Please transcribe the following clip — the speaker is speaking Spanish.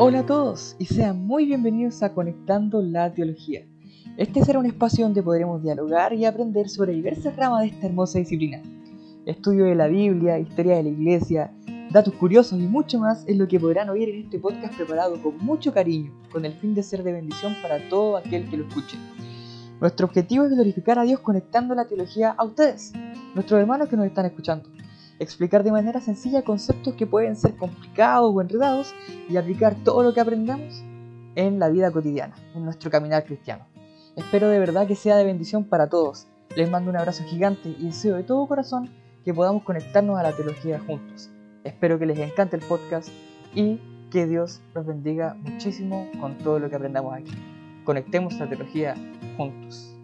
Hola a todos y sean muy bienvenidos a Conectando la Teología. Este será un espacio donde podremos dialogar y aprender sobre diversas ramas de esta hermosa disciplina. Estudio de la Biblia, historia de la Iglesia, datos curiosos y mucho más es lo que podrán oír en este podcast preparado con mucho cariño, con el fin de ser de bendición para todo aquel que lo escuche. Nuestro objetivo es glorificar a Dios conectando la teología a ustedes, nuestros hermanos que nos están escuchando explicar de manera sencilla conceptos que pueden ser complicados o enredados y aplicar todo lo que aprendamos en la vida cotidiana, en nuestro caminar cristiano. Espero de verdad que sea de bendición para todos. Les mando un abrazo gigante y deseo de todo corazón que podamos conectarnos a la teología juntos. Espero que les encante el podcast y que Dios los bendiga muchísimo con todo lo que aprendamos aquí. Conectemos la teología juntos.